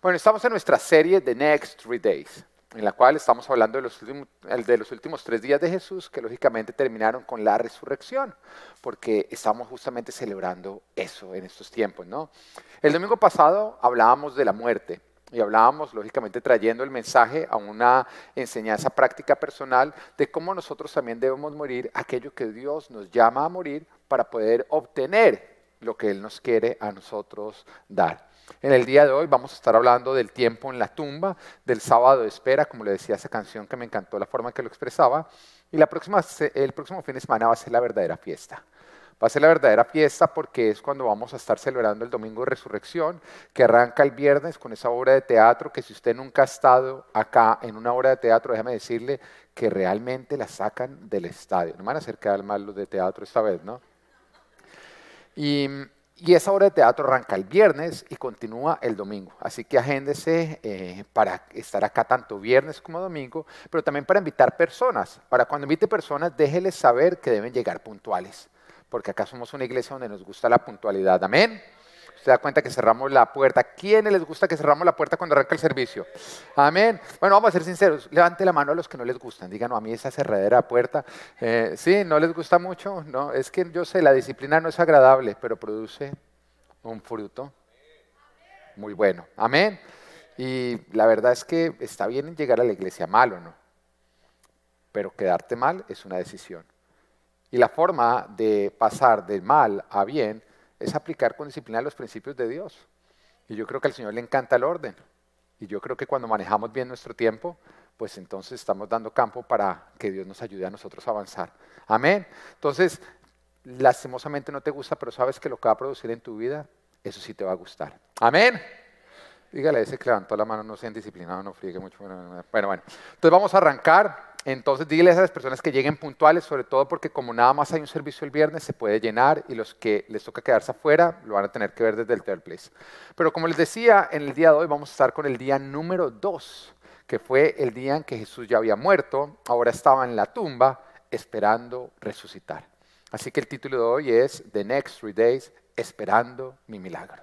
Bueno, estamos en nuestra serie The Next Three Days, en la cual estamos hablando de los, últimos, de los últimos tres días de Jesús, que lógicamente terminaron con la resurrección, porque estamos justamente celebrando eso en estos tiempos, ¿no? El domingo pasado hablábamos de la muerte y hablábamos, lógicamente, trayendo el mensaje a una enseñanza práctica personal de cómo nosotros también debemos morir aquello que Dios nos llama a morir para poder obtener lo que Él nos quiere a nosotros dar. En el día de hoy vamos a estar hablando del tiempo en la tumba, del sábado de espera, como le decía esa canción que me encantó la forma en que lo expresaba. Y la próxima, el próximo fin de semana va a ser la verdadera fiesta. Va a ser la verdadera fiesta porque es cuando vamos a estar celebrando el Domingo de Resurrección, que arranca el viernes con esa obra de teatro que si usted nunca ha estado acá en una obra de teatro, déjame decirle que realmente la sacan del estadio. No van a hacer quedar mal los de teatro esta vez, ¿no? Y y esa obra de teatro arranca el viernes y continúa el domingo. Así que agéndese eh, para estar acá tanto viernes como domingo, pero también para invitar personas. Para cuando invite personas, déjeles saber que deben llegar puntuales, porque acá somos una iglesia donde nos gusta la puntualidad. Amén se da cuenta que cerramos la puerta. ¿Quiénes les gusta que cerramos la puerta cuando arranca el servicio? Amén. Bueno, vamos a ser sinceros. Levante la mano a los que no les gustan. Digan, a mí esa cerradera de puerta, eh, sí, no les gusta mucho. No, es que yo sé, la disciplina no es agradable, pero produce un fruto muy bueno. Amén. Y la verdad es que está bien llegar a la iglesia mal o no, pero quedarte mal es una decisión. Y la forma de pasar de mal a bien es aplicar con disciplina los principios de Dios. Y yo creo que al Señor le encanta el orden. Y yo creo que cuando manejamos bien nuestro tiempo, pues entonces estamos dando campo para que Dios nos ayude a nosotros a avanzar. Amén. Entonces, lastimosamente no te gusta, pero sabes que lo que va a producir en tu vida, eso sí te va a gustar. Amén. Dígale ese que levantó la mano, no sean disciplinados, no friegue mucho. Bueno, bueno. Entonces vamos a arrancar entonces dile a esas personas que lleguen puntuales, sobre todo porque como nada más hay un servicio el viernes, se puede llenar y los que les toca quedarse afuera lo van a tener que ver desde el third place. Pero como les decía, en el día de hoy vamos a estar con el día número 2, que fue el día en que Jesús ya había muerto, ahora estaba en la tumba esperando resucitar. Así que el título de hoy es The Next Three Days, esperando mi milagro,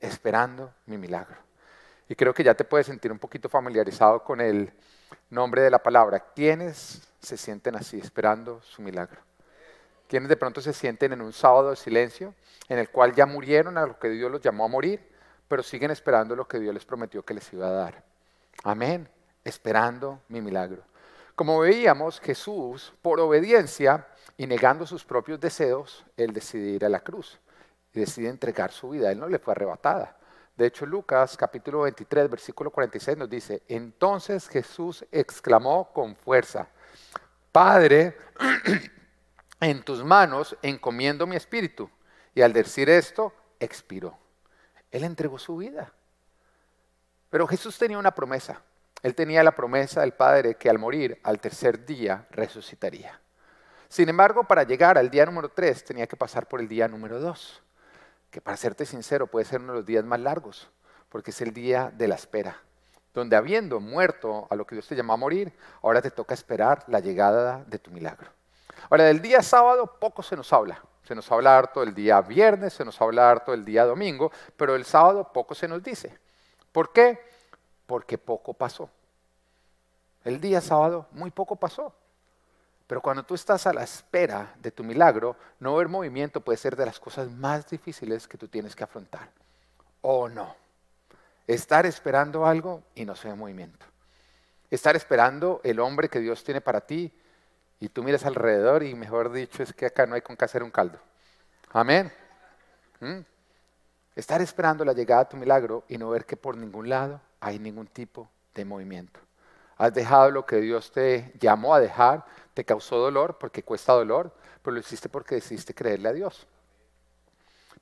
esperando mi milagro. Y creo que ya te puedes sentir un poquito familiarizado con el nombre de la palabra. ¿Quiénes se sienten así, esperando su milagro? ¿Quiénes de pronto se sienten en un sábado de silencio en el cual ya murieron a lo que Dios los llamó a morir, pero siguen esperando lo que Dios les prometió que les iba a dar? Amén, esperando mi milagro. Como veíamos, Jesús, por obediencia y negando sus propios deseos, él decide ir a la cruz y decide entregar su vida. Él no le fue arrebatada. De hecho, Lucas capítulo 23, versículo 46 nos dice, entonces Jesús exclamó con fuerza, Padre, en tus manos encomiendo mi espíritu. Y al decir esto, expiró. Él entregó su vida. Pero Jesús tenía una promesa. Él tenía la promesa del Padre que al morir, al tercer día, resucitaría. Sin embargo, para llegar al día número 3 tenía que pasar por el día número 2 que para serte sincero puede ser uno de los días más largos, porque es el día de la espera, donde habiendo muerto a lo que Dios te llamó a morir, ahora te toca esperar la llegada de tu milagro. Ahora, del día sábado poco se nos habla. Se nos habla harto el día viernes, se nos habla harto el día domingo, pero el sábado poco se nos dice. ¿Por qué? Porque poco pasó. El día sábado muy poco pasó. Pero cuando tú estás a la espera de tu milagro, no ver movimiento puede ser de las cosas más difíciles que tú tienes que afrontar. ¿O no? Estar esperando algo y no se ve movimiento. Estar esperando el hombre que Dios tiene para ti y tú miras alrededor y mejor dicho es que acá no hay con qué hacer un caldo. Amén. ¿Mm? Estar esperando la llegada de tu milagro y no ver que por ningún lado hay ningún tipo de movimiento. Has dejado lo que Dios te llamó a dejar, te causó dolor porque cuesta dolor, pero lo hiciste porque decidiste creerle a Dios.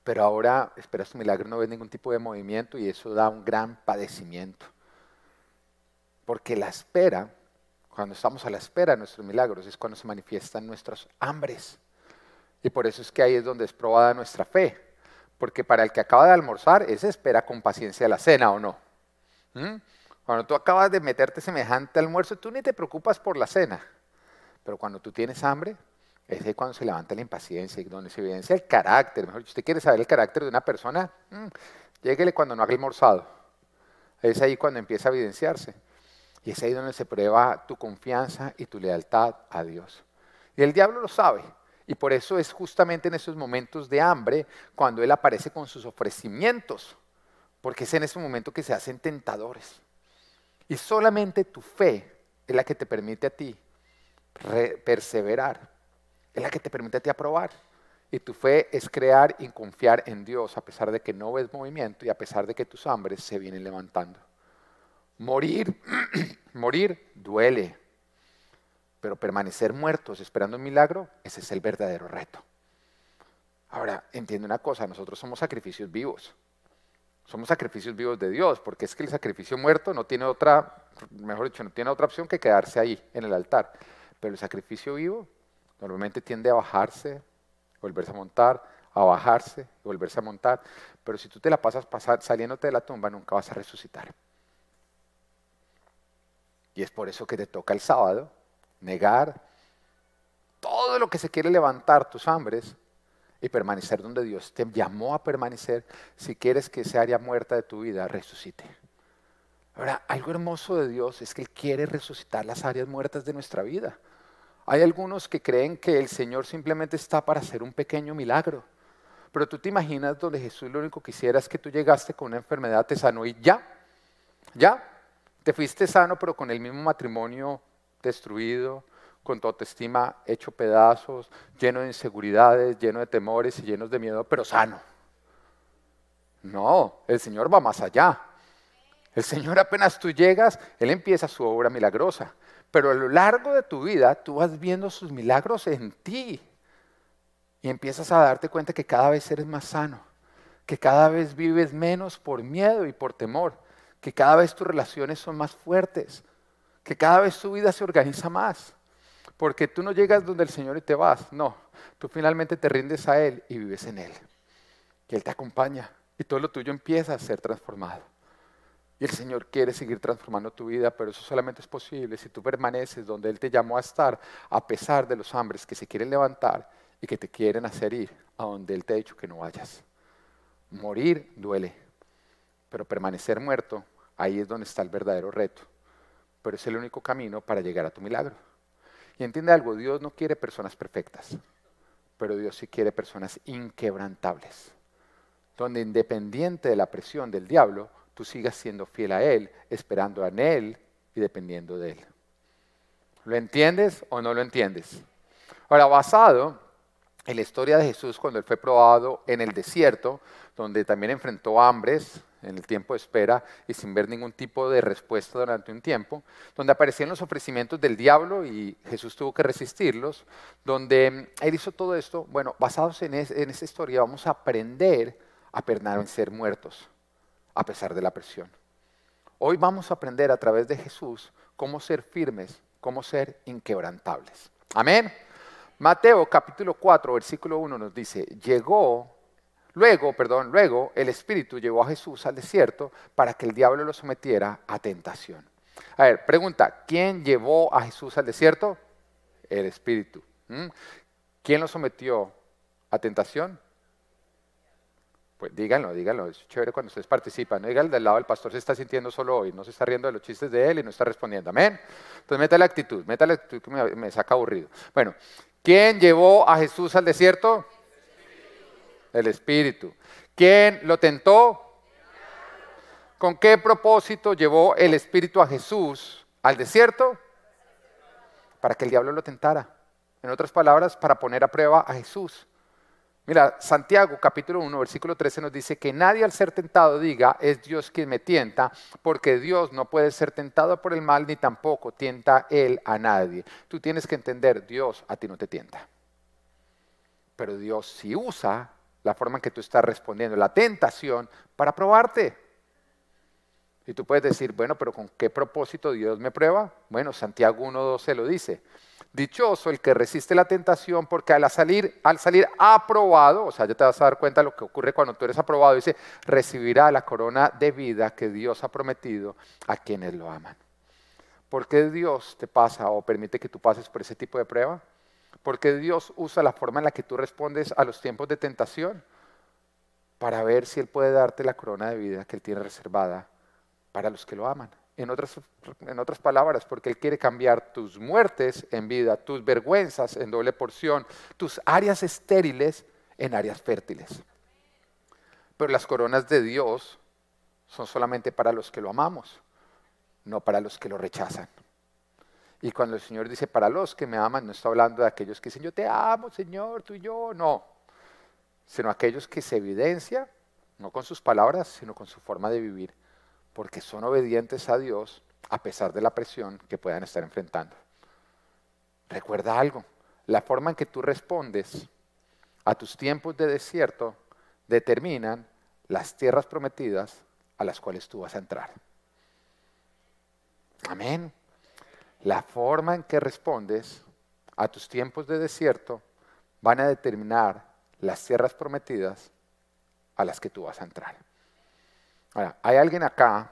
Pero ahora esperas tu milagro, no ves ningún tipo de movimiento y eso da un gran padecimiento. Porque la espera, cuando estamos a la espera de nuestros milagros, es cuando se manifiestan nuestros hambres. Y por eso es que ahí es donde es probada nuestra fe. Porque para el que acaba de almorzar, ese espera con paciencia la cena o no. ¿Mm? Cuando tú acabas de meterte semejante almuerzo, tú ni te preocupas por la cena. Pero cuando tú tienes hambre, es ahí cuando se levanta la impaciencia y donde se evidencia el carácter. Mejor, si usted quiere saber el carácter de una persona, mmm, lléguele cuando no ha almorzado. Es ahí cuando empieza a evidenciarse. Y es ahí donde se prueba tu confianza y tu lealtad a Dios. Y el diablo lo sabe. Y por eso es justamente en esos momentos de hambre cuando Él aparece con sus ofrecimientos. Porque es en ese momento que se hacen tentadores. Y solamente tu fe es la que te permite a ti perseverar. Es la que te permite a ti aprobar. Y tu fe es crear y confiar en Dios a pesar de que no ves movimiento y a pesar de que tus hambres se vienen levantando. Morir, morir duele, pero permanecer muertos esperando un milagro, ese es el verdadero reto. Ahora, entiende una cosa, nosotros somos sacrificios vivos. Somos sacrificios vivos de Dios, porque es que el sacrificio muerto no tiene otra, mejor dicho, no tiene otra opción que quedarse ahí en el altar. Pero el sacrificio vivo normalmente tiende a bajarse, volverse a montar, a bajarse, volverse a montar. Pero si tú te la pasas saliéndote de la tumba, nunca vas a resucitar. Y es por eso que te toca el sábado negar todo lo que se quiere levantar tus hambres y permanecer donde Dios te llamó a permanecer si quieres que esa área muerta de tu vida resucite. Ahora, algo hermoso de Dios es que Él quiere resucitar las áreas muertas de nuestra vida. Hay algunos que creen que el Señor simplemente está para hacer un pequeño milagro. Pero tú te imaginas donde Jesús lo único que hiciera es que tú llegaste con una enfermedad, te sanó y ya, ya, te fuiste sano, pero con el mismo matrimonio destruido, con tu autoestima hecho pedazos, lleno de inseguridades, lleno de temores y llenos de miedo, pero sano. No, el Señor va más allá. El Señor apenas tú llegas, Él empieza su obra milagrosa. Pero a lo largo de tu vida tú vas viendo sus milagros en ti y empiezas a darte cuenta que cada vez eres más sano, que cada vez vives menos por miedo y por temor, que cada vez tus relaciones son más fuertes, que cada vez tu vida se organiza más. Porque tú no llegas donde el Señor y te vas, no, tú finalmente te rindes a Él y vives en Él. Que Él te acompaña y todo lo tuyo empieza a ser transformado. Y el Señor quiere seguir transformando tu vida, pero eso solamente es posible si tú permaneces donde Él te llamó a estar, a pesar de los hambres que se quieren levantar y que te quieren hacer ir a donde Él te ha dicho que no vayas. Morir duele, pero permanecer muerto, ahí es donde está el verdadero reto. Pero es el único camino para llegar a tu milagro. Y entiende algo, Dios no quiere personas perfectas, pero Dios sí quiere personas inquebrantables, donde independiente de la presión del diablo, tú sigas siendo fiel a Él, esperando en Él y dependiendo de Él. ¿Lo entiendes o no lo entiendes? Ahora, basado en la historia de Jesús cuando Él fue probado en el desierto, donde también enfrentó hambres en el tiempo de espera y sin ver ningún tipo de respuesta durante un tiempo, donde aparecían los ofrecimientos del diablo y Jesús tuvo que resistirlos, donde Él hizo todo esto, bueno, basados en, en esa historia vamos a aprender a permanecer muertos a pesar de la presión. Hoy vamos a aprender a través de Jesús cómo ser firmes, cómo ser inquebrantables. Amén. Mateo capítulo 4, versículo 1 nos dice, llegó, luego, perdón, luego el Espíritu llevó a Jesús al desierto para que el diablo lo sometiera a tentación. A ver, pregunta, ¿quién llevó a Jesús al desierto? El Espíritu. ¿Mm? ¿Quién lo sometió a tentación? Pues díganlo, díganlo, es chévere cuando ustedes participan. No digan del lado del pastor se está sintiendo solo hoy, no se está riendo de los chistes de él y no está respondiendo. Amén. Entonces meta la actitud, meta la actitud que me, saca aburrido. Bueno, ¿quién llevó a Jesús al desierto? El Espíritu. ¿Quién lo tentó? ¿Con qué propósito llevó el Espíritu a Jesús al desierto? Para que el diablo lo tentara. En otras palabras, para poner a prueba a Jesús. Mira, Santiago capítulo 1, versículo 13 nos dice que nadie al ser tentado diga, es Dios quien me tienta, porque Dios no puede ser tentado por el mal ni tampoco tienta Él a nadie. Tú tienes que entender, Dios a ti no te tienta. Pero Dios sí usa la forma en que tú estás respondiendo, la tentación, para probarte. Y tú puedes decir, bueno, pero ¿con qué propósito Dios me prueba? Bueno, Santiago 1.12 lo dice. Dichoso el que resiste la tentación, porque al salir, al salir aprobado, o sea, ya te vas a dar cuenta de lo que ocurre cuando tú eres aprobado, dice, recibirá la corona de vida que Dios ha prometido a quienes lo aman. ¿Por qué Dios te pasa o permite que tú pases por ese tipo de prueba? Porque Dios usa la forma en la que tú respondes a los tiempos de tentación para ver si Él puede darte la corona de vida que Él tiene reservada para los que lo aman. En otras, en otras palabras, porque Él quiere cambiar tus muertes en vida, tus vergüenzas en doble porción, tus áreas estériles en áreas fértiles. Pero las coronas de Dios son solamente para los que lo amamos, no para los que lo rechazan. Y cuando el Señor dice para los que me aman, no está hablando de aquellos que dicen yo te amo, Señor, tú y yo, no, sino aquellos que se evidencia, no con sus palabras, sino con su forma de vivir porque son obedientes a Dios a pesar de la presión que puedan estar enfrentando. Recuerda algo, la forma en que tú respondes a tus tiempos de desierto determinan las tierras prometidas a las cuales tú vas a entrar. Amén. La forma en que respondes a tus tiempos de desierto van a determinar las tierras prometidas a las que tú vas a entrar. Ahora, ¿hay alguien acá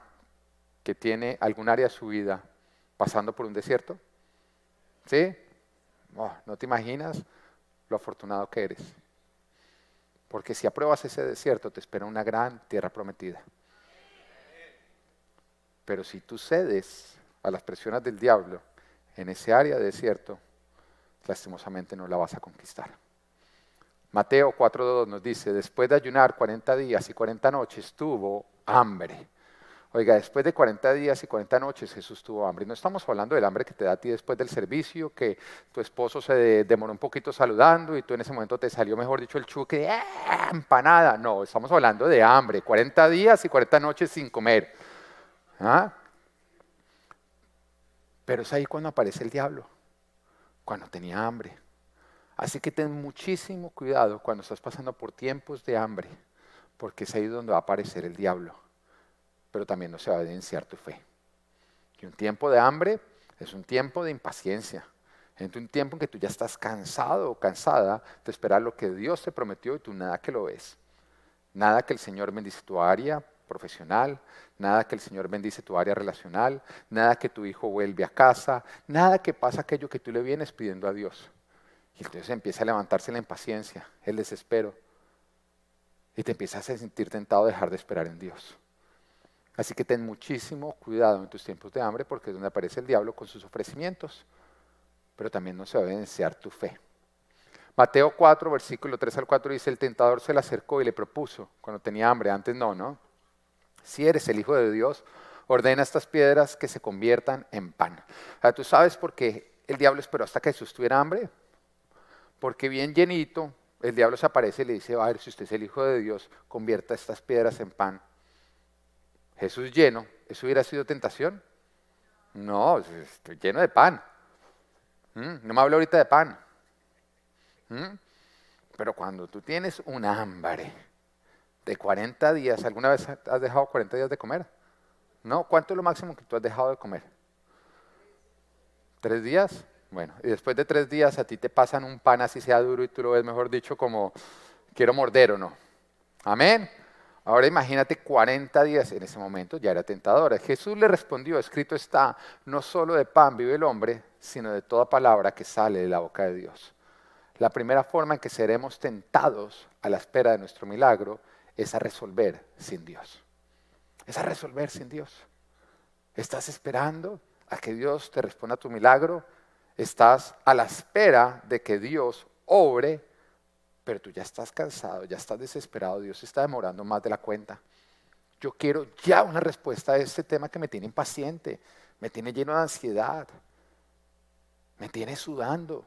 que tiene algún área de su vida pasando por un desierto? ¿Sí? Oh, no te imaginas lo afortunado que eres. Porque si apruebas ese desierto, te espera una gran tierra prometida. Pero si tú cedes a las presiones del diablo en ese área de desierto, lastimosamente no la vas a conquistar. Mateo 4.2 nos dice, después de ayunar 40 días y 40 noches, tuvo hambre. Oiga, después de 40 días y 40 noches Jesús tuvo hambre. No estamos hablando del hambre que te da a ti después del servicio, que tu esposo se demoró un poquito saludando y tú en ese momento te salió, mejor dicho, el chuque, ¡ah! empanada. No, estamos hablando de hambre, 40 días y 40 noches sin comer. ¿Ah? Pero es ahí cuando aparece el diablo, cuando tenía hambre. Así que ten muchísimo cuidado cuando estás pasando por tiempos de hambre porque es ahí donde va a aparecer el diablo, pero también no se va a evidenciar tu fe. Y un tiempo de hambre es un tiempo de impaciencia, es un tiempo en que tú ya estás cansado o cansada de esperar lo que Dios te prometió y tú nada que lo ves. Nada que el Señor bendice tu área profesional, nada que el Señor bendice tu área relacional, nada que tu hijo vuelve a casa, nada que pasa aquello que tú le vienes pidiendo a Dios. Y entonces empieza a levantarse la impaciencia, el desespero y te empiezas a sentir tentado a dejar de esperar en Dios. Así que ten muchísimo cuidado en tus tiempos de hambre porque es donde aparece el diablo con sus ofrecimientos, pero también no se va a tu fe. Mateo 4, versículo 3 al 4 dice, el tentador se le acercó y le propuso, cuando tenía hambre, antes no, ¿no? Si eres el Hijo de Dios, ordena estas piedras que se conviertan en pan. O ¿Tú sabes por qué el diablo esperó hasta que Jesús tuviera hambre? Porque bien llenito, el diablo se aparece y le dice, a ver, si usted es el Hijo de Dios, convierta estas piedras en pan. Jesús lleno, ¿eso hubiera sido tentación? No, estoy lleno de pan. ¿Mm? No me hablo ahorita de pan. ¿Mm? Pero cuando tú tienes un hambre de 40 días, ¿alguna vez has dejado 40 días de comer? No, ¿cuánto es lo máximo que tú has dejado de comer? ¿Tres días? Bueno, y después de tres días a ti te pasan un pan así sea duro y tú lo ves, mejor dicho, como quiero morder o no. Amén. Ahora imagínate 40 días en ese momento, ya era tentadora. Jesús le respondió, escrito está, no solo de pan vive el hombre, sino de toda palabra que sale de la boca de Dios. La primera forma en que seremos tentados a la espera de nuestro milagro es a resolver sin Dios. Es a resolver sin Dios. ¿Estás esperando a que Dios te responda a tu milagro? Estás a la espera de que Dios obre, pero tú ya estás cansado, ya estás desesperado, Dios está demorando más de la cuenta. Yo quiero ya una respuesta a este tema que me tiene impaciente, me tiene lleno de ansiedad, me tiene sudando.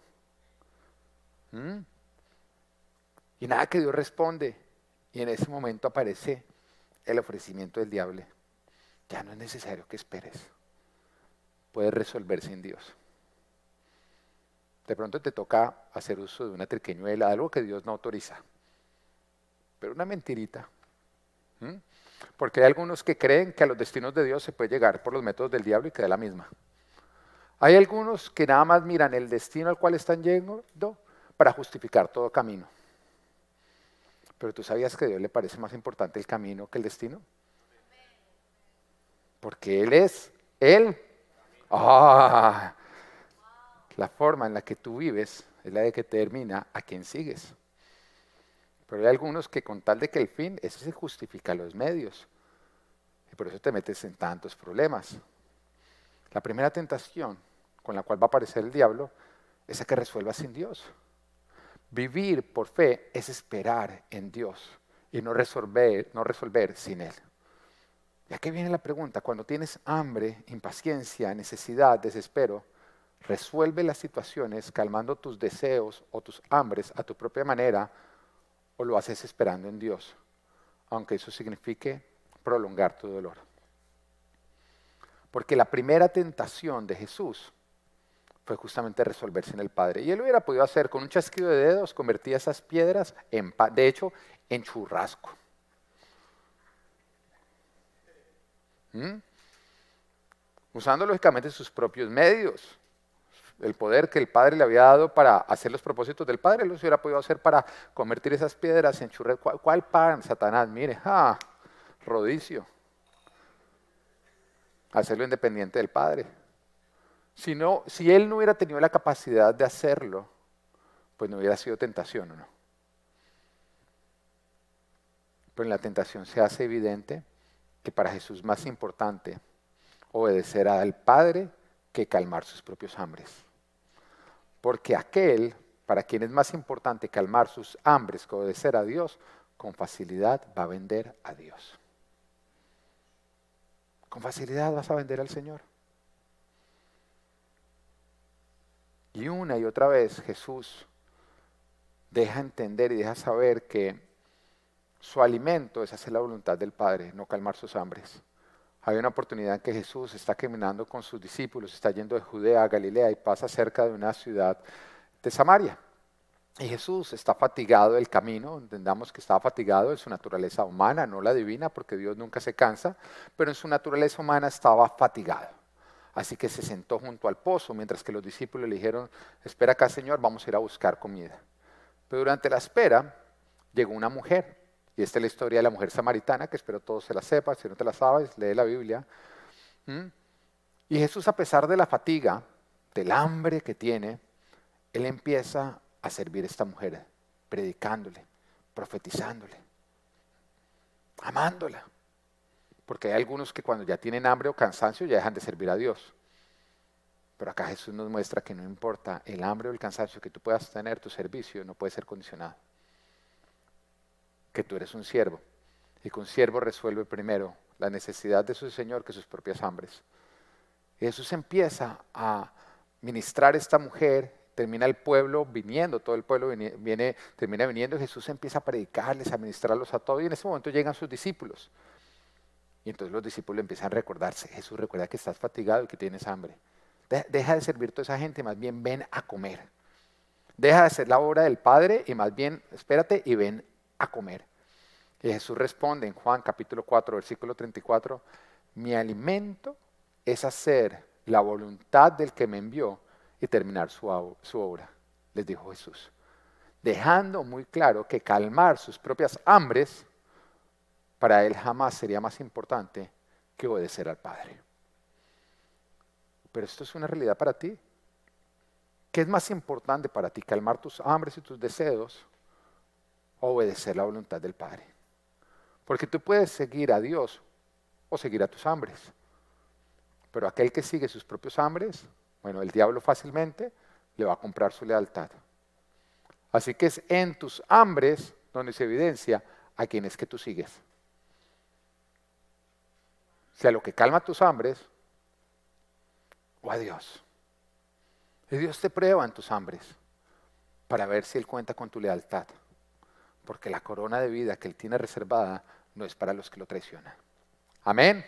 ¿Mm? Y nada que Dios responde. Y en ese momento aparece el ofrecimiento del diablo. Ya no es necesario que esperes. Puedes resolver sin Dios. De pronto te toca hacer uso de una triqueñuela, algo que Dios no autoriza. Pero una mentirita. Porque hay algunos que creen que a los destinos de Dios se puede llegar por los métodos del diablo y queda la misma. Hay algunos que nada más miran el destino al cual están yendo para justificar todo camino. Pero tú sabías que a Dios le parece más importante el camino que el destino. Porque Él es Él. Ah, la forma en la que tú vives es la de que determina a quién sigues. Pero hay algunos que con tal de que el fin, ese se justifica los medios. Y por eso te metes en tantos problemas. La primera tentación con la cual va a aparecer el diablo es a que resuelvas sin Dios. Vivir por fe es esperar en Dios y no resolver, no resolver sin Él. Y aquí viene la pregunta, cuando tienes hambre, impaciencia, necesidad, desespero, resuelve las situaciones calmando tus deseos o tus hambres a tu propia manera o lo haces esperando en Dios, aunque eso signifique prolongar tu dolor. Porque la primera tentación de Jesús fue justamente resolverse en el Padre. Y él hubiera podido hacer con un chasquido de dedos, convertía esas piedras en, de hecho, en churrasco. ¿Mm? Usando lógicamente sus propios medios el poder que el Padre le había dado para hacer los propósitos del Padre, lo hubiera podido hacer para convertir esas piedras en churres. ¿Cuál, pan, Satanás? Mire, ah, rodicio. Hacerlo independiente del Padre. Si, si él no hubiera tenido la capacidad de hacerlo, pues no hubiera sido tentación o no. Pero en la tentación se hace evidente que para Jesús es más importante obedecer al Padre que calmar sus propios hambres. Porque aquel para quien es más importante calmar sus hambres que obedecer a Dios, con facilidad va a vender a Dios. Con facilidad vas a vender al Señor. Y una y otra vez Jesús deja entender y deja saber que su alimento es hacer la voluntad del Padre, no calmar sus hambres. Hay una oportunidad en que Jesús está caminando con sus discípulos, está yendo de Judea a Galilea y pasa cerca de una ciudad de Samaria. Y Jesús está fatigado del camino, entendamos que estaba fatigado en su naturaleza humana, no la divina, porque Dios nunca se cansa, pero en su naturaleza humana estaba fatigado. Así que se sentó junto al pozo, mientras que los discípulos le dijeron, espera acá Señor, vamos a ir a buscar comida. Pero durante la espera llegó una mujer y esta es la historia de la mujer samaritana, que espero todos se la sepan, si no te la sabes, lee la Biblia. ¿Mm? Y Jesús, a pesar de la fatiga, del hambre que tiene, Él empieza a servir a esta mujer, predicándole, profetizándole, amándola. Porque hay algunos que cuando ya tienen hambre o cansancio ya dejan de servir a Dios. Pero acá Jesús nos muestra que no importa el hambre o el cansancio que tú puedas tener, tu servicio no puede ser condicionado que tú eres un siervo y que un siervo resuelve primero la necesidad de su Señor que sus propias hambres. Y Jesús empieza a ministrar a esta mujer, termina el pueblo viniendo, todo el pueblo viene, termina viniendo, Jesús empieza a predicarles, a ministrarlos a todos y en ese momento llegan sus discípulos. Y entonces los discípulos empiezan a recordarse, Jesús recuerda que estás fatigado y que tienes hambre. Deja de servir toda esa gente, más bien ven a comer. Deja de hacer la obra del Padre y más bien espérate y ven a comer. Y Jesús responde en Juan capítulo 4, versículo 34, mi alimento es hacer la voluntad del que me envió y terminar su, su obra, les dijo Jesús, dejando muy claro que calmar sus propias hambres para él jamás sería más importante que obedecer al Padre. Pero esto es una realidad para ti. ¿Qué es más importante para ti? ¿Calmar tus hambres y tus deseos obedecer la voluntad del Padre. Porque tú puedes seguir a Dios o seguir a tus hambres. Pero aquel que sigue sus propios hambres, bueno, el diablo fácilmente le va a comprar su lealtad. Así que es en tus hambres donde se evidencia a quién es que tú sigues. Si a lo que calma tus hambres o a Dios. Y Dios te prueba en tus hambres para ver si Él cuenta con tu lealtad porque la corona de vida que Él tiene reservada no es para los que lo traicionan. Amén.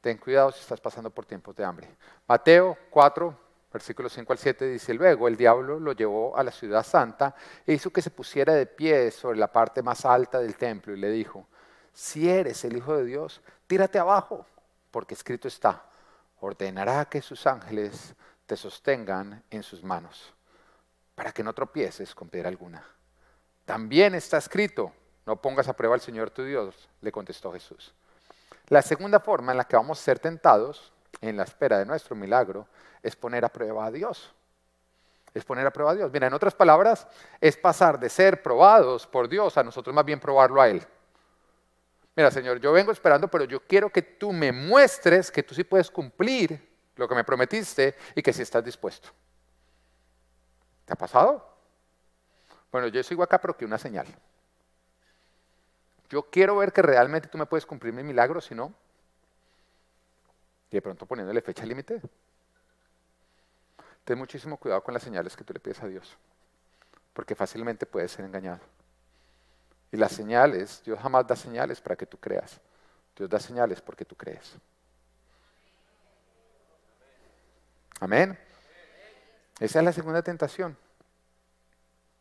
Ten cuidado si estás pasando por tiempos de hambre. Mateo 4, versículos 5 al 7 dice, luego el diablo lo llevó a la ciudad santa e hizo que se pusiera de pie sobre la parte más alta del templo y le dijo, si eres el Hijo de Dios, tírate abajo, porque escrito está, ordenará que sus ángeles te sostengan en sus manos, para que no tropieces con piedra alguna. También está escrito, no pongas a prueba al Señor tu Dios, le contestó Jesús. La segunda forma en la que vamos a ser tentados en la espera de nuestro milagro es poner a prueba a Dios. Es poner a prueba a Dios. Mira, en otras palabras, es pasar de ser probados por Dios a nosotros más bien probarlo a Él. Mira, Señor, yo vengo esperando, pero yo quiero que tú me muestres que tú sí puedes cumplir lo que me prometiste y que sí estás dispuesto. ¿Te ha pasado? Bueno, yo sigo acá, pero que una señal. Yo quiero ver que realmente tú me puedes cumplir mi milagro, si no, y de pronto poniéndole fecha límite. Ten muchísimo cuidado con las señales que tú le pides a Dios, porque fácilmente puedes ser engañado. Y las señales, Dios jamás da señales para que tú creas. Dios da señales porque tú crees. Amén. Esa es la segunda tentación.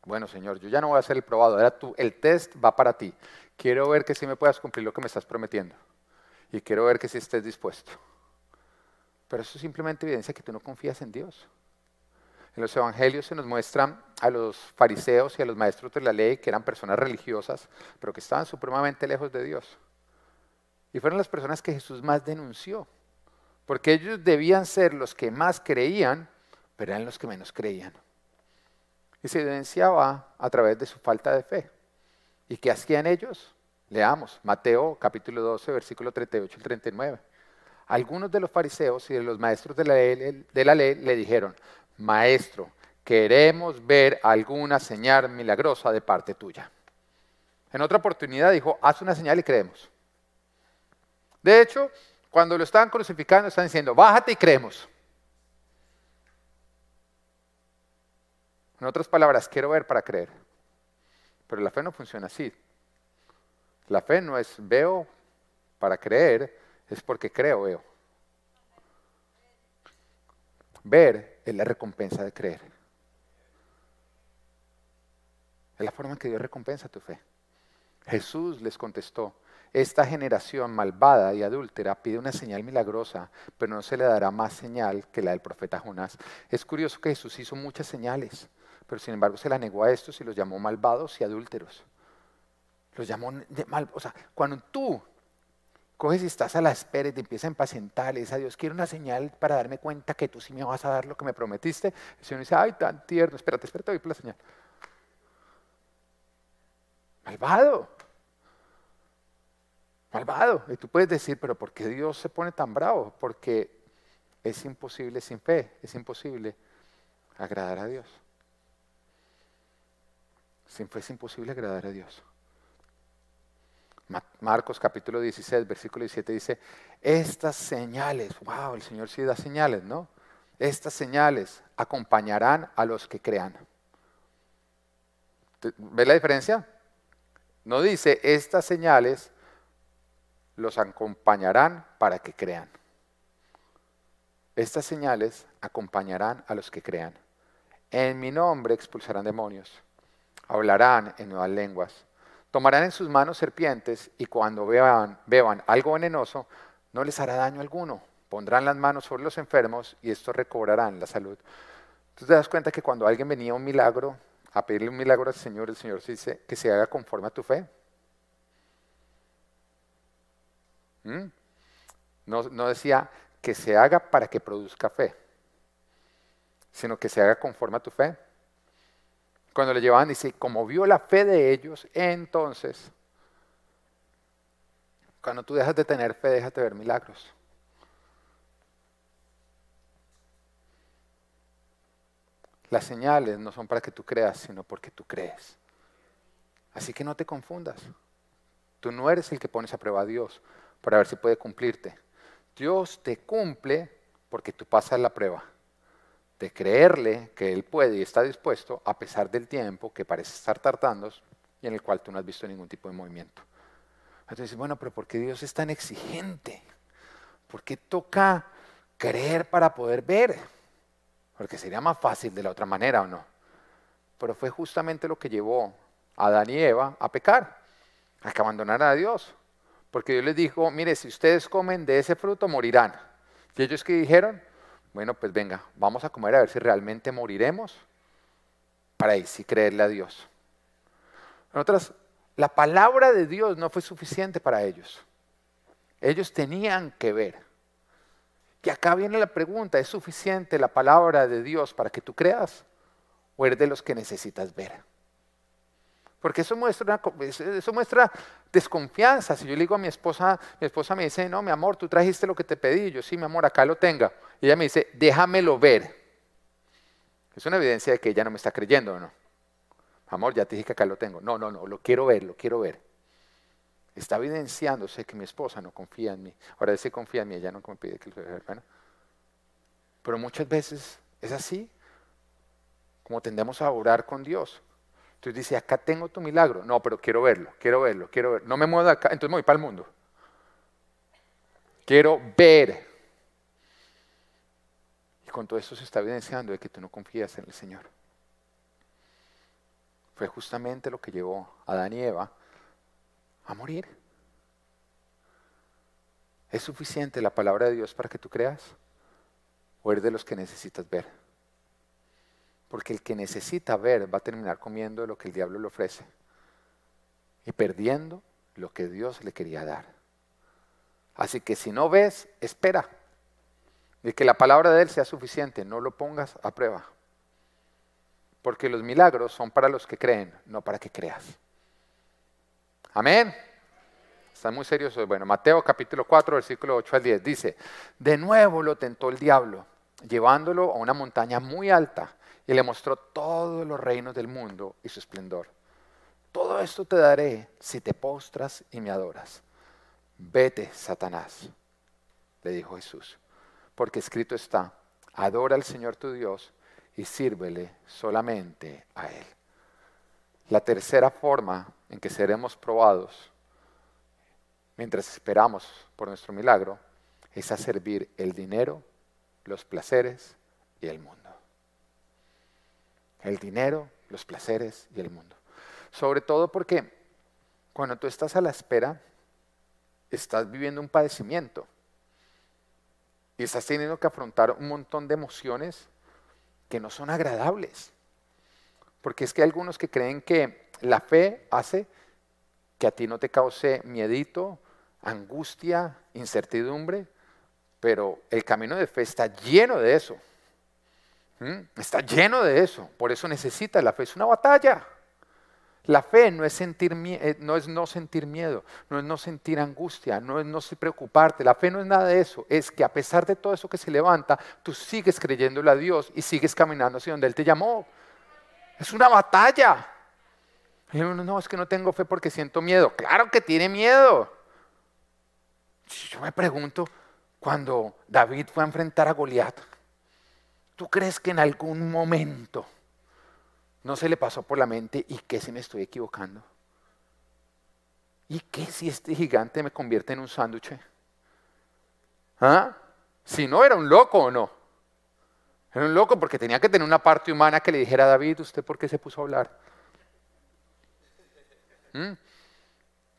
Bueno, Señor, yo ya no voy a ser el probado, el test va para ti. Quiero ver que sí me puedas cumplir lo que me estás prometiendo. Y quiero ver que sí estés dispuesto. Pero eso simplemente evidencia que tú no confías en Dios. En los evangelios se nos muestran a los fariseos y a los maestros de la ley que eran personas religiosas, pero que estaban supremamente lejos de Dios. Y fueron las personas que Jesús más denunció, porque ellos debían ser los que más creían, pero eran los que menos creían. Y se evidenciaba a través de su falta de fe. ¿Y qué hacían ellos? Leamos Mateo capítulo 12, versículo 38 y 39. Algunos de los fariseos y de los maestros de la ley, de la ley le dijeron, Maestro, queremos ver alguna señal milagrosa de parte tuya. En otra oportunidad dijo, haz una señal y creemos. De hecho, cuando lo estaban crucificando, están diciendo, bájate y creemos. En otras palabras, quiero ver para creer. Pero la fe no funciona así. La fe no es veo para creer, es porque creo, veo. Ver es la recompensa de creer. Es la forma en que Dios recompensa tu fe. Jesús les contestó, esta generación malvada y adúltera pide una señal milagrosa, pero no se le dará más señal que la del profeta Jonás. Es curioso que Jesús hizo muchas señales, pero sin embargo se la negó a estos y los llamó malvados y adúlteros. Los llamó mal, o sea, cuando tú coges y estás a la espera y te empiezas a impacientar, le dices a Dios, quiero una señal para darme cuenta que tú sí me vas a dar lo que me prometiste. El Señor dice, ay, tan tierno, espérate, espérate, voy por la señal. Malvado. Malvado. Y tú puedes decir, pero ¿por qué Dios se pone tan bravo? Porque es imposible sin fe, es imposible agradar a Dios. Sin fe es imposible agradar a Dios. Marcos capítulo 16, versículo 17 dice, estas señales, wow, el Señor sí da señales, ¿no? Estas señales acompañarán a los que crean. ¿Ves la diferencia? No dice, estas señales los acompañarán para que crean. Estas señales acompañarán a los que crean. En mi nombre expulsarán demonios, hablarán en nuevas lenguas Tomarán en sus manos serpientes y cuando vean, beban algo venenoso, no les hará daño alguno. Pondrán las manos sobre los enfermos y estos recobrarán la salud. Tú te das cuenta que cuando alguien venía a un milagro, a pedirle un milagro al Señor, el Señor dice que se haga conforme a tu fe. ¿Mm? No decía que se haga para que produzca fe, sino que se haga conforme a tu fe. Cuando le llevaban, dice, como vio la fe de ellos, entonces, cuando tú dejas de tener fe, déjate ver milagros. Las señales no son para que tú creas, sino porque tú crees. Así que no te confundas. Tú no eres el que pones a prueba a Dios para ver si puede cumplirte. Dios te cumple porque tú pasas la prueba de creerle que Él puede y está dispuesto a pesar del tiempo que parece estar tardando y en el cual tú no has visto ningún tipo de movimiento. Entonces, bueno, pero ¿por qué Dios es tan exigente? ¿Por qué toca creer para poder ver? Porque sería más fácil de la otra manera, ¿o no? Pero fue justamente lo que llevó a Adán y Eva a pecar, a que abandonaran a Dios. Porque Dios les dijo, mire, si ustedes comen de ese fruto, morirán. ¿Y ellos qué dijeron? Bueno, pues venga, vamos a comer a ver si realmente moriremos para ahí sí creerle a Dios. En otras, la palabra de Dios no fue suficiente para ellos. Ellos tenían que ver. Y acá viene la pregunta, ¿es suficiente la palabra de Dios para que tú creas? ¿O eres de los que necesitas ver? Porque eso muestra, desconfianza. Si yo le digo a mi esposa, mi esposa me dice, no, mi amor, tú trajiste lo que te pedí. Yo, sí, mi amor, acá lo tenga. Y ella me dice, déjamelo ver. Es una evidencia de que ella no me está creyendo, ¿no? Amor, ya te dije que acá lo tengo. No, no, no, lo quiero ver, lo quiero ver. Está evidenciándose que mi esposa no confía en mí. Ahora, si confía en mí, ella no me pide que lo vea. Pero muchas veces es así como tendemos a orar con Dios. Entonces dice, acá tengo tu milagro. No, pero quiero verlo, quiero verlo, quiero verlo. No me muevo de acá, entonces me voy para el mundo. Quiero ver. Y con todo eso se está evidenciando de que tú no confías en el Señor. Fue justamente lo que llevó a Adán y Eva a morir. ¿Es suficiente la palabra de Dios para que tú creas? ¿O eres de los que necesitas ver? Porque el que necesita ver va a terminar comiendo lo que el diablo le ofrece y perdiendo lo que Dios le quería dar. Así que si no ves, espera. Y que la palabra de Él sea suficiente, no lo pongas a prueba. Porque los milagros son para los que creen, no para que creas. Amén. Están muy serios Bueno, Mateo capítulo 4, versículo 8 al 10 dice, de nuevo lo tentó el diablo, llevándolo a una montaña muy alta y le mostró todos los reinos del mundo y su esplendor. Todo esto te daré si te postras y me adoras. Vete, Satanás, le dijo Jesús, porque escrito está, adora al Señor tu Dios y sírvele solamente a Él. La tercera forma en que seremos probados mientras esperamos por nuestro milagro es a servir el dinero, los placeres y el mundo el dinero, los placeres y el mundo. Sobre todo porque cuando tú estás a la espera, estás viviendo un padecimiento y estás teniendo que afrontar un montón de emociones que no son agradables. Porque es que hay algunos que creen que la fe hace que a ti no te cause miedito, angustia, incertidumbre, pero el camino de fe está lleno de eso. ¿Mm? Está lleno de eso. Por eso necesita la fe. Es una batalla. La fe no es, sentir, eh, no es no sentir miedo, no es no sentir angustia, no es no preocuparte. La fe no es nada de eso. Es que a pesar de todo eso que se levanta, tú sigues creyéndole a Dios y sigues caminando hacia donde Él te llamó. Es una batalla. No, es que no tengo fe porque siento miedo. Claro que tiene miedo. Yo me pregunto, cuando David fue a enfrentar a Goliat, ¿Tú crees que en algún momento no se le pasó por la mente y qué si me estoy equivocando? ¿Y qué si este gigante me convierte en un sándwich? ¿Ah? Si no, era un loco o no. Era un loco porque tenía que tener una parte humana que le dijera a David, ¿usted por qué se puso a hablar? ¿Mm?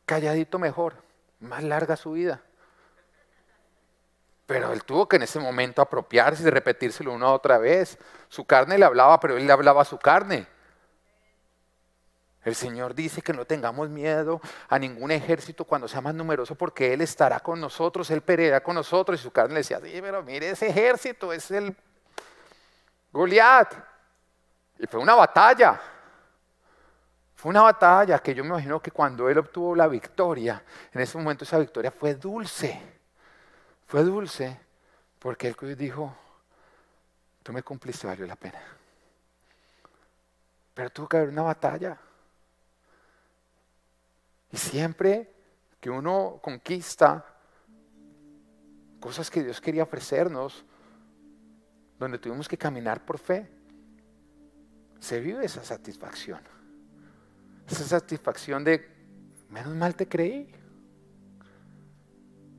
Calladito mejor, más larga su vida. Pero él tuvo que en ese momento apropiarse y repetírselo una otra vez. Su carne le hablaba, pero él le hablaba a su carne. El Señor dice que no tengamos miedo a ningún ejército cuando sea más numeroso porque Él estará con nosotros, Él peleará con nosotros. Y su carne le decía, sí, pero mire ese ejército, es el Goliat. Y fue una batalla. Fue una batalla que yo me imagino que cuando Él obtuvo la victoria, en ese momento esa victoria fue dulce. Fue dulce porque él dijo, tú me cumpliste, valió la pena. Pero tuvo que haber una batalla. Y siempre que uno conquista cosas que Dios quería ofrecernos, donde tuvimos que caminar por fe, se vive esa satisfacción. Esa satisfacción de, menos mal te creí.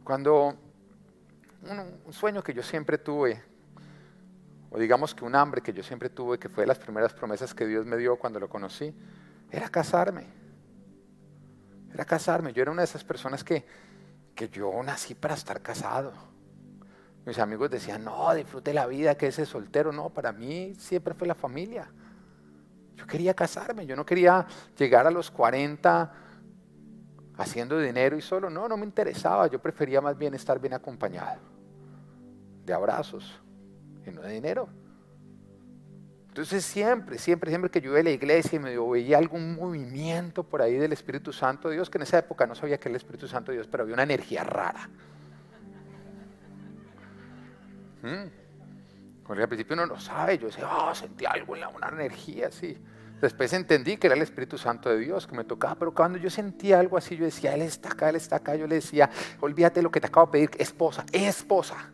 Cuando un, sueño que yo siempre tuve, o digamos que un hambre que yo siempre tuve, que fue de las primeras promesas que Dios me dio cuando lo conocí, era casarme. Era casarme. Yo era una de esas personas que, que yo nací para estar casado. Mis amigos decían, no, disfrute la vida, que ese soltero. No, para mí siempre fue la familia. Yo quería casarme, yo no quería llegar a los 40 haciendo dinero y solo. No, no me interesaba. Yo prefería más bien estar bien acompañado de abrazos y no de dinero. Entonces siempre, siempre, siempre que yo iba a la iglesia y me veía algún movimiento por ahí del Espíritu Santo de Dios, que en esa época no sabía que era el Espíritu Santo de Dios, pero había una energía rara. ¿Mm? Porque al principio uno no sabe, yo decía, oh, sentí algo en la, una energía así. Después entendí que era el Espíritu Santo de Dios que me tocaba, pero cuando yo sentía algo así, yo decía, Él está acá, Él está acá. Yo le decía, olvídate de lo que te acabo de pedir, esposa, esposa.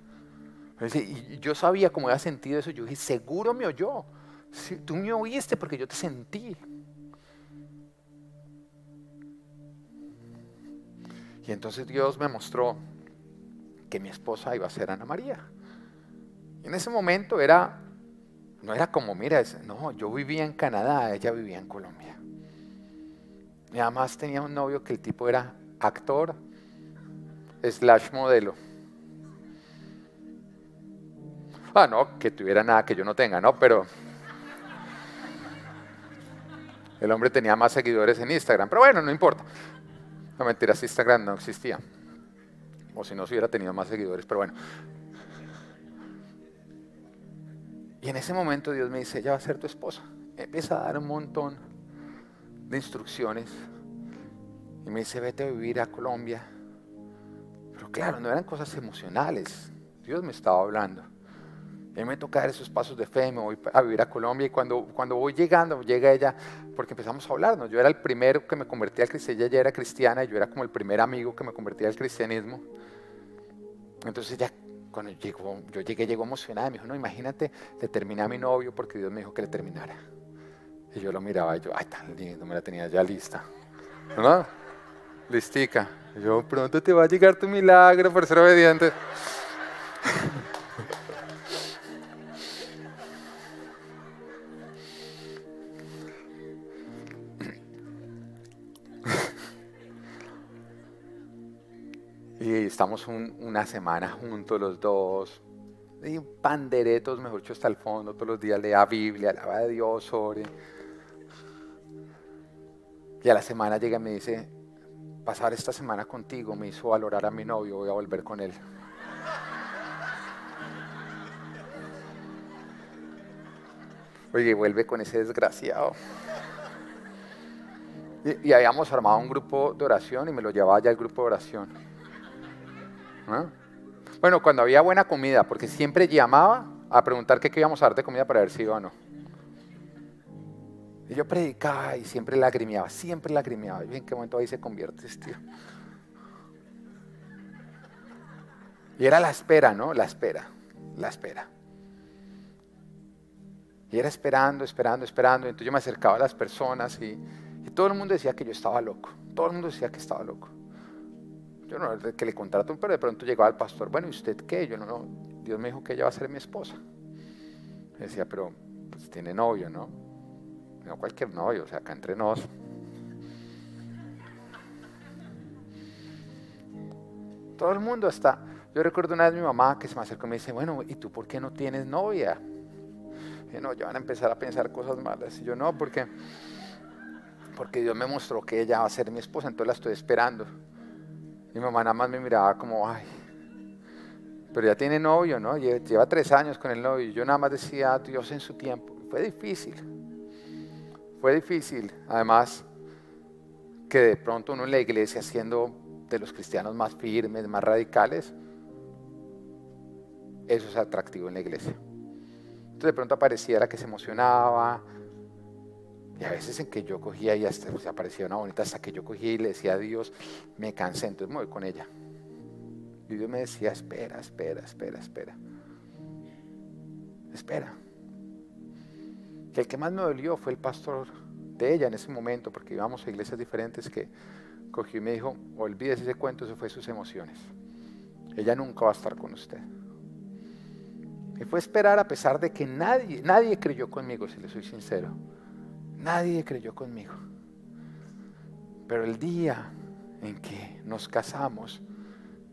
Y yo sabía cómo había sentido eso. Yo dije, seguro me oyó. tú me oíste porque yo te sentí. Y entonces Dios me mostró que mi esposa iba a ser Ana María. Y en ese momento era no era como, mira, no, yo vivía en Canadá, ella vivía en Colombia. Y además tenía un novio que el tipo era actor, slash modelo. Ah, no, que tuviera nada que yo no tenga, ¿no? Pero el hombre tenía más seguidores en Instagram. Pero bueno, no importa. No mentiras, Instagram no existía. O si no, se hubiera tenido más seguidores. Pero bueno, Y en ese momento Dios me dice, ella va a ser tu esposa. empieza a dar un montón de instrucciones. Y me dice, vete a vivir a Colombia. Pero claro, no eran cosas emocionales. Dios me estaba hablando. Y a mí me toca dar esos pasos de fe, me voy a vivir a Colombia y cuando, cuando voy llegando, llega ella, porque empezamos a hablarnos. Yo era el primero que me convertía al cristianismo, ella ya era cristiana, y yo era como el primer amigo que me convertía al cristianismo. Entonces ella cuando llegó, yo llegué, llegó emocionada, me dijo, no, imagínate, le terminé a mi novio porque Dios me dijo que le terminara. Y yo lo miraba y yo, ay, tan lindo, me la tenía ya lista. ¿No? Listica. yo, pronto te va a llegar tu milagro por ser obediente. Y estamos una semana juntos los dos. Y panderetos, mejor dicho, hasta el fondo. Todos los días lea Biblia, alaba a Dios, ore. Y a la semana llega y me dice, pasar esta semana contigo me hizo valorar a mi novio, voy a volver con él. Oye, vuelve con ese desgraciado. Y, habíamos armado un grupo de oración y me lo llevaba ya al grupo de oración. Bueno, cuando había buena comida, porque siempre llamaba a preguntar qué íbamos a dar de comida para ver si iba o no. Y yo predicaba y siempre lagrimeaba, siempre lagrimeaba. Y en qué momento ahí se convierte tío. Y era la espera, ¿no? La espera, la espera. Y era esperando, esperando, esperando. Entonces yo me acercaba a las personas y todo el mundo decía que yo estaba loco. Todo el mundo decía que estaba loco. Yo no, que le contrato, pero de pronto llegaba el pastor, bueno, ¿y usted qué? Yo no, no, Dios me dijo que ella va a ser mi esposa. decía, pero pues tiene novio, ¿no? No cualquier novio, o sea, acá entre nos. Todo el mundo está. Yo recuerdo una vez mi mamá que se me acercó y me dice, bueno, ¿y tú por qué no tienes novia? Y no, ya van a empezar a pensar cosas malas. Y yo no, porque, porque Dios me mostró que ella va a ser mi esposa, entonces la estoy esperando. Mi mamá nada más me miraba como, ay, pero ya tiene novio, ¿no? Lleva tres años con el novio. Yo nada más decía, Dios en su tiempo. Fue difícil. Fue difícil. Además, que de pronto uno en la iglesia, siendo de los cristianos más firmes, más radicales, eso es atractivo en la iglesia. Entonces de pronto apareciera que se emocionaba, y a veces en que yo cogía y hasta se aparecía una bonita, hasta que yo cogía y le decía a Dios, me cansé, entonces me voy con ella. Y Dios me decía, espera, espera, espera, espera. Espera. Que el que más me dolió fue el pastor de ella en ese momento, porque íbamos a iglesias diferentes, que cogió y me dijo, olvídese ese cuento, eso fue sus emociones. Ella nunca va a estar con usted. Y fue esperar a pesar de que nadie, nadie creyó conmigo, si le soy sincero. Nadie creyó conmigo. Pero el día en que nos casamos,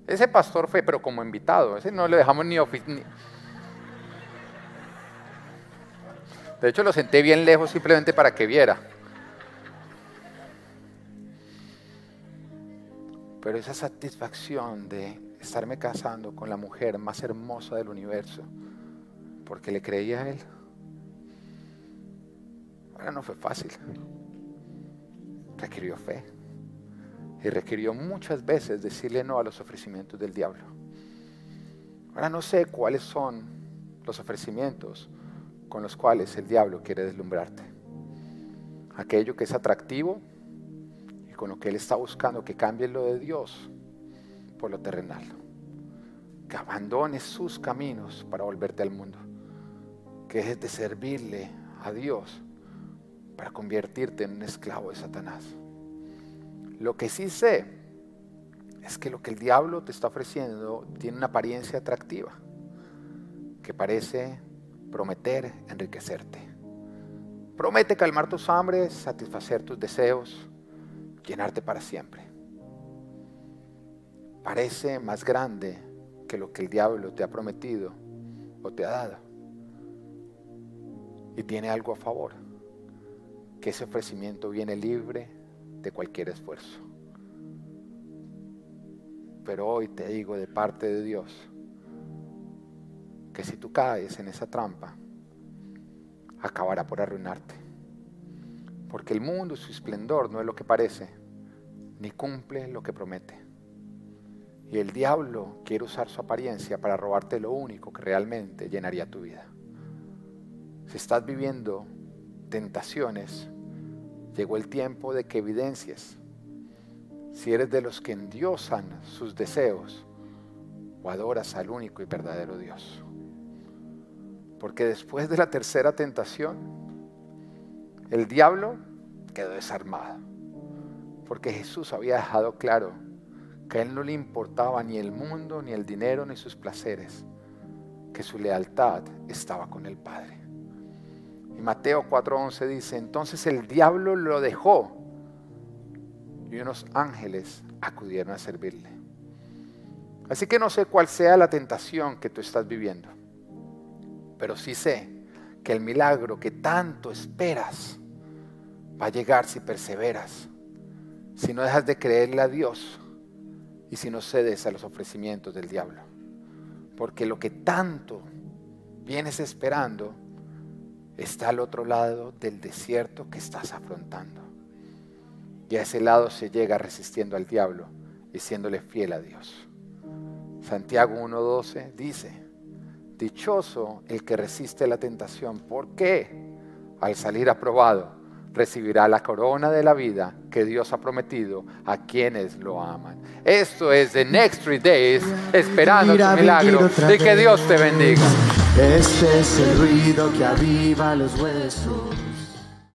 ese pastor fue, pero como invitado, ese no le dejamos ni oficina. De hecho, lo senté bien lejos simplemente para que viera. Pero esa satisfacción de estarme casando con la mujer más hermosa del universo, porque le creía a él, Ahora no fue fácil. Requirió fe. Y requirió muchas veces decirle no a los ofrecimientos del diablo. Ahora no sé cuáles son los ofrecimientos con los cuales el diablo quiere deslumbrarte. Aquello que es atractivo y con lo que él está buscando que cambie lo de Dios por lo terrenal. Que abandones sus caminos para volverte al mundo. Que dejes de servirle a Dios para convertirte en un esclavo de Satanás. Lo que sí sé es que lo que el diablo te está ofreciendo tiene una apariencia atractiva, que parece prometer enriquecerte. Promete calmar tus hambres, satisfacer tus deseos, llenarte para siempre. Parece más grande que lo que el diablo te ha prometido o te ha dado. Y tiene algo a favor, que ese ofrecimiento viene libre de cualquier esfuerzo. Pero hoy te digo de parte de Dios, que si tú caes en esa trampa, acabará por arruinarte. Porque el mundo, su esplendor, no es lo que parece, ni cumple lo que promete. Y el diablo quiere usar su apariencia para robarte lo único que realmente llenaría tu vida. Si estás viviendo tentaciones, llegó el tiempo de que evidencies si eres de los que endiosan sus deseos o adoras al único y verdadero Dios. Porque después de la tercera tentación, el diablo quedó desarmado. Porque Jesús había dejado claro que a él no le importaba ni el mundo, ni el dinero, ni sus placeres, que su lealtad estaba con el Padre. Y Mateo 4:11 dice, entonces el diablo lo dejó y unos ángeles acudieron a servirle. Así que no sé cuál sea la tentación que tú estás viviendo pero sí sé que el milagro que tanto esperas va a llegar si perseveras, si no dejas de creerle a Dios y si no cedes a los ofrecimientos del diablo. Porque lo que tanto vienes esperando está al otro lado del desierto que estás afrontando. Y a ese lado se llega resistiendo al diablo y siéndole fiel a Dios. Santiago 1.12 dice, Dichoso el que resiste la tentación, porque al salir aprobado recibirá la corona de la vida que Dios ha prometido a quienes lo aman. Esto es The Next Three Days, esperando tu milagro y que Dios te bendiga. Este es el ruido que aviva los huesos.